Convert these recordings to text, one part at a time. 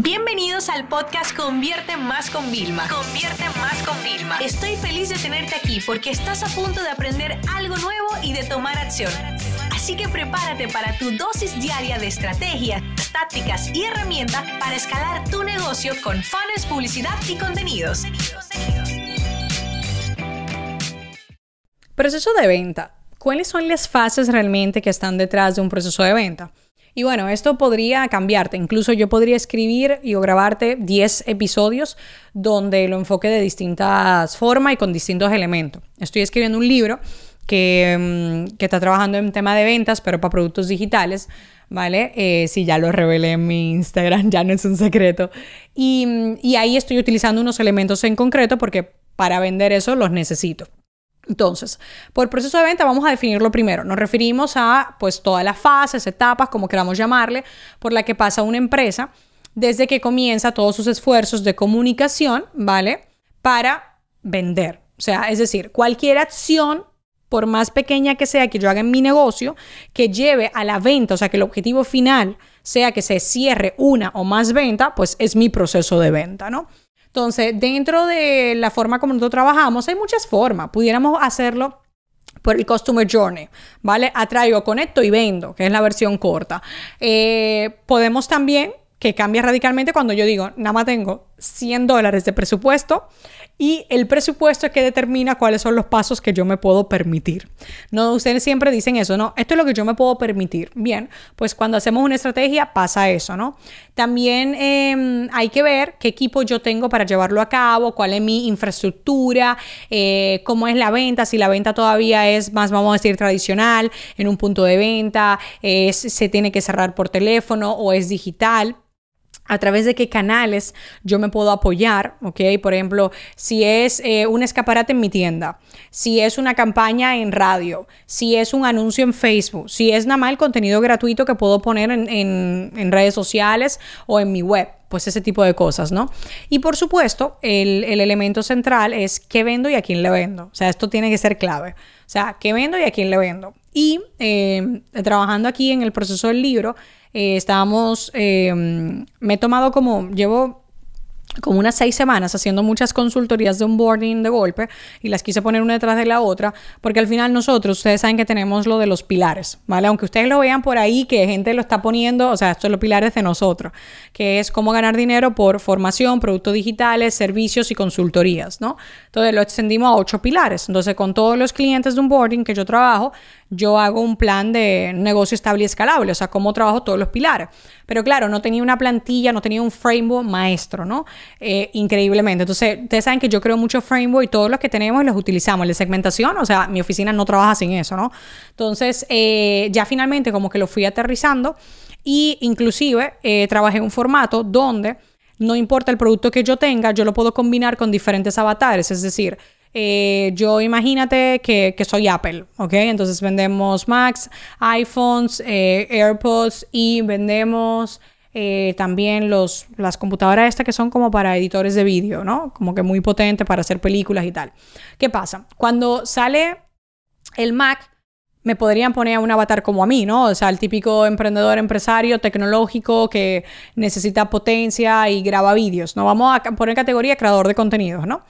Bienvenidos al podcast Convierte Más con Vilma. Convierte Más con Vilma. Estoy feliz de tenerte aquí porque estás a punto de aprender algo nuevo y de tomar acción. Así que prepárate para tu dosis diaria de estrategias, tácticas y herramientas para escalar tu negocio con fans, publicidad y contenidos. Proceso de venta. ¿Cuáles son las fases realmente que están detrás de un proceso de venta? Y bueno, esto podría cambiarte. Incluso yo podría escribir y o grabarte 10 episodios donde lo enfoque de distintas formas y con distintos elementos. Estoy escribiendo un libro que, mm, que está trabajando en tema de ventas, pero para productos digitales. ¿Vale? Eh, si ya lo revelé en mi Instagram, ya no es un secreto. Y, mm, y ahí estoy utilizando unos elementos en concreto porque para vender eso los necesito. Entonces, por proceso de venta vamos a definirlo primero. Nos referimos a pues todas las fases, etapas, como queramos llamarle, por la que pasa una empresa desde que comienza todos sus esfuerzos de comunicación, ¿vale? Para vender. O sea, es decir, cualquier acción, por más pequeña que sea que yo haga en mi negocio, que lleve a la venta, o sea, que el objetivo final sea que se cierre una o más venta, pues es mi proceso de venta, ¿no? Entonces, dentro de la forma como nosotros trabajamos, hay muchas formas. Pudiéramos hacerlo por el Customer Journey, ¿vale? Atraigo, conecto y vendo, que es la versión corta. Eh, podemos también, que cambia radicalmente cuando yo digo, nada más tengo 100 dólares de presupuesto y el presupuesto es que determina cuáles son los pasos que yo me puedo permitir. No, ustedes siempre dicen eso, ¿no? Esto es lo que yo me puedo permitir. Bien, pues cuando hacemos una estrategia pasa eso, ¿no? También em, hay que ver qué equipo yo tengo para llevarlo a cabo, cuál es mi infraestructura, eh, cómo es la venta, si la venta todavía es más, vamos a decir, tradicional, en un punto de venta, se tiene que cerrar por teléfono o es digital a través de qué canales yo me puedo apoyar, ¿ok? Por ejemplo, si es eh, un escaparate en mi tienda, si es una campaña en radio, si es un anuncio en Facebook, si es nada más el contenido gratuito que puedo poner en, redes sociales o en mi web, pues ese tipo de cosas, ¿no? Y por supuesto, el, elemento central es qué vendo y a quién le vendo. O sea, esto tiene que ser clave. O sea, qué vendo y a quién le vendo. Y eh, trabajando aquí en el proceso del libro, eh, estábamos, eh, me he tomado como, llevo como unas seis semanas haciendo muchas consultorías de onboarding de golpe y las quise poner una detrás de la otra porque al final nosotros, ustedes saben que tenemos lo de los pilares, ¿vale? Aunque ustedes lo vean por ahí que gente lo está poniendo, o sea, estos son los pilares de nosotros, que es cómo ganar dinero por formación, productos digitales, servicios y consultorías, ¿no? Entonces lo extendimos a ocho pilares. Entonces con todos los clientes de onboarding que yo trabajo, yo hago un plan de negocio estable y escalable, o sea, cómo trabajo todos los pilares. Pero claro, no tenía una plantilla, no tenía un framework maestro, ¿no? Eh, increíblemente. Entonces, ustedes saben que yo creo mucho framework y todos los que tenemos los utilizamos. El de segmentación, o sea, mi oficina no trabaja sin eso, ¿no? Entonces, eh, ya finalmente como que lo fui aterrizando y inclusive eh, trabajé un formato donde no importa el producto que yo tenga, yo lo puedo combinar con diferentes avatares, es decir, eh, yo imagínate que, soy Apple, ¿ok? Entonces vendemos Macs, iPhones, eh, AirPods y vendemos eh, también los, las computadoras estas que son como para editores de vídeo, ¿no? Como que muy potente para hacer películas y tal. ¿Qué pasa? Cuando sale el Mac, me podrían poner a un avatar como a mí, ¿no? O sea, el típico emprendedor empresario tecnológico que necesita potencia y graba vídeos, ¿no? Vamos a poner categoría creador de contenidos, ¿no?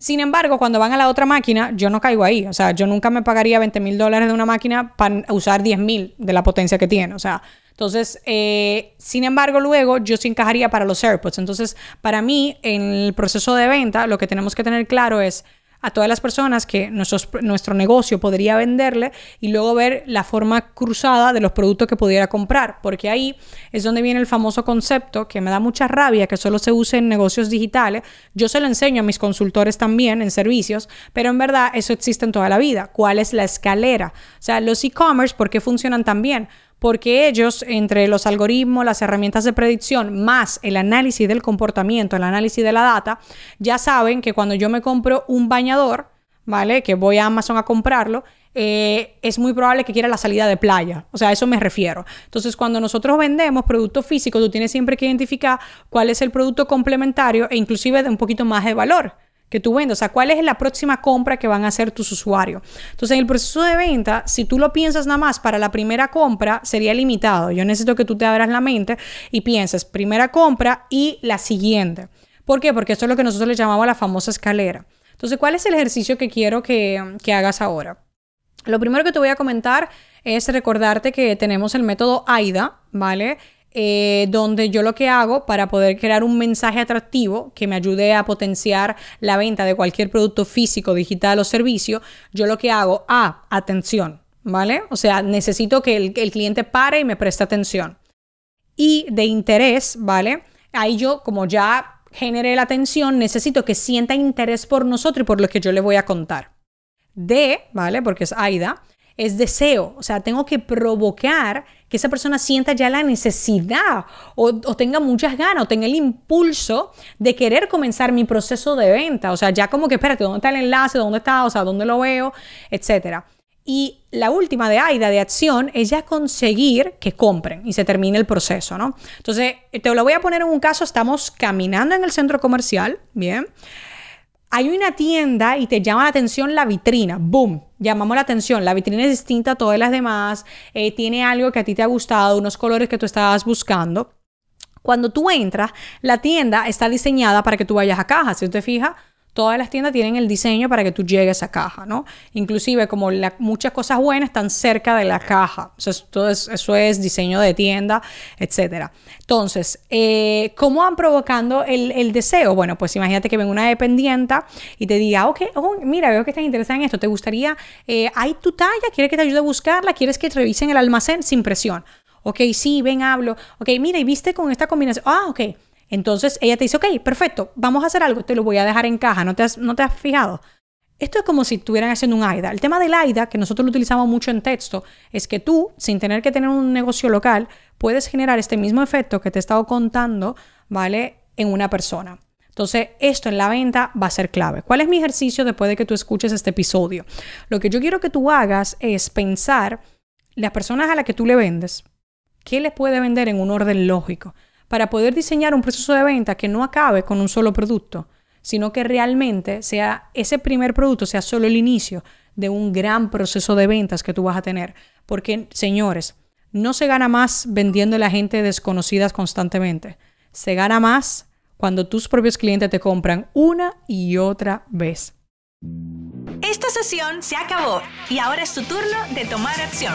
Sin embargo, cuando van a la otra máquina, yo no caigo ahí. O sea, yo nunca me pagaría 20 mil dólares de una máquina para usar 10 mil de la potencia que tiene. O sea, entonces, eh, sin embargo, luego yo sí encajaría para los AirPods. Entonces, para mí, en el proceso de venta, lo que tenemos que tener claro es a todas las personas que nuestro negocio podría venderle y luego ver la forma cruzada de los productos que pudiera comprar, porque ahí es donde viene el famoso concepto que me da mucha rabia que solo se use en negocios digitales. Yo se lo enseño a mis consultores también en servicios, pero en verdad eso existe en toda la vida. ¿Cuál es la escalera? O sea, los e-commerce, ¿por qué funcionan tan bien? Porque ellos, entre los algoritmos, las herramientas de predicción, más el análisis del comportamiento, el análisis de la data, ya saben que cuando yo me compro un bañador, ¿vale? Que voy a Amazon a comprarlo, eh, es muy probable que quiera la salida de playa. O sea, a eso me refiero. Entonces, cuando nosotros vendemos productos físicos, tú tienes siempre que identificar cuál es el producto complementario e inclusive de un poquito más de valor que tú vendas, o sea, cuál es la próxima compra que van a hacer tus usuarios. Entonces, en el proceso de venta, si tú lo piensas nada más para la primera compra, sería limitado. Yo necesito que tú te abras la mente y pienses primera compra y la siguiente. ¿Por qué? Porque esto es lo que nosotros le llamamos la famosa escalera. Entonces, ¿cuál es el ejercicio que quiero que, que hagas ahora? Lo primero que te voy a comentar es recordarte que tenemos el método AIDA, ¿vale? Eh, donde yo lo que hago para poder crear un mensaje atractivo que me ayude a potenciar la venta de cualquier producto físico, digital o servicio, yo lo que hago, a atención, ¿vale? O sea, necesito que el, el cliente pare y me preste atención. Y de interés, ¿vale? Ahí yo, como ya generé la atención, necesito que sienta interés por nosotros y por lo que yo le voy a contar. D, ¿vale? Porque es AIDA, es deseo. O sea, tengo que provocar que esa persona sienta ya la necesidad o, tenga muchas ganas o tenga el impulso de querer comenzar mi proceso de venta. O sea, ya como que, espérate, ¿dónde está el enlace? ¿Dónde está? O sea, ¿dónde lo veo? Etcétera. Y la última de AIDA, de acción, es ya conseguir que compren y se termine el proceso, ¿no? Entonces, te lo voy a poner en un caso, estamos caminando en el centro comercial, ¿bien? hay una tienda y te llama la atención la vitrina, boom, llamamos la atención, la vitrina es distinta a todas las demás, eh, tiene algo que a ti te ha gustado, unos colores que tú estabas buscando. Cuando tú entras, la tienda está diseñada para que tú vayas a caja, si te fijas, todas las tiendas tienen el diseño para que tú llegues a caja, ¿no? Inclusive como muchas cosas buenas están cerca de la caja. Eso es, eso es diseño de tienda, etc. Entonces, eh, ¿cómo van provocando el, deseo? Bueno, pues imagínate que venga una dependiente y te diga, ok, oh, mira, veo que estás interesada en esto, ¿te gustaría, eh, hay tu talla, quieres que te ayude a buscarla, quieres que revisen el almacén sin presión? Ok, sí, ven, hablo. Ok, mira, y viste con esta combinación. Ah, ok. Entonces ella te dice, ok, perfecto, vamos a hacer algo, te lo voy a dejar en caja, ¿no te has, no te has fijado? Esto es como si estuvieran haciendo un AIDA. El tema del AIDA, que nosotros lo utilizamos mucho en texto, es que tú, sin tener que tener un negocio local, puedes generar este mismo efecto que te he estado contando, ¿vale? En una persona. Entonces, esto en la venta va a ser clave. ¿Cuál es mi ejercicio después de que tú escuches este episodio? Lo que yo quiero que tú hagas es pensar las personas a las que tú le vendes, ¿qué les puede vender en un orden lógico? Para poder diseñar un proceso de venta que no acabe con un solo producto, sino que realmente sea ese primer producto sea solo el inicio de un gran proceso de ventas que tú vas a tener. Porque, señores, no se gana más vendiendo a la gente desconocidas constantemente. Se gana más cuando tus propios clientes te compran una y otra vez. Esta sesión se acabó y ahora es tu turno de tomar acción.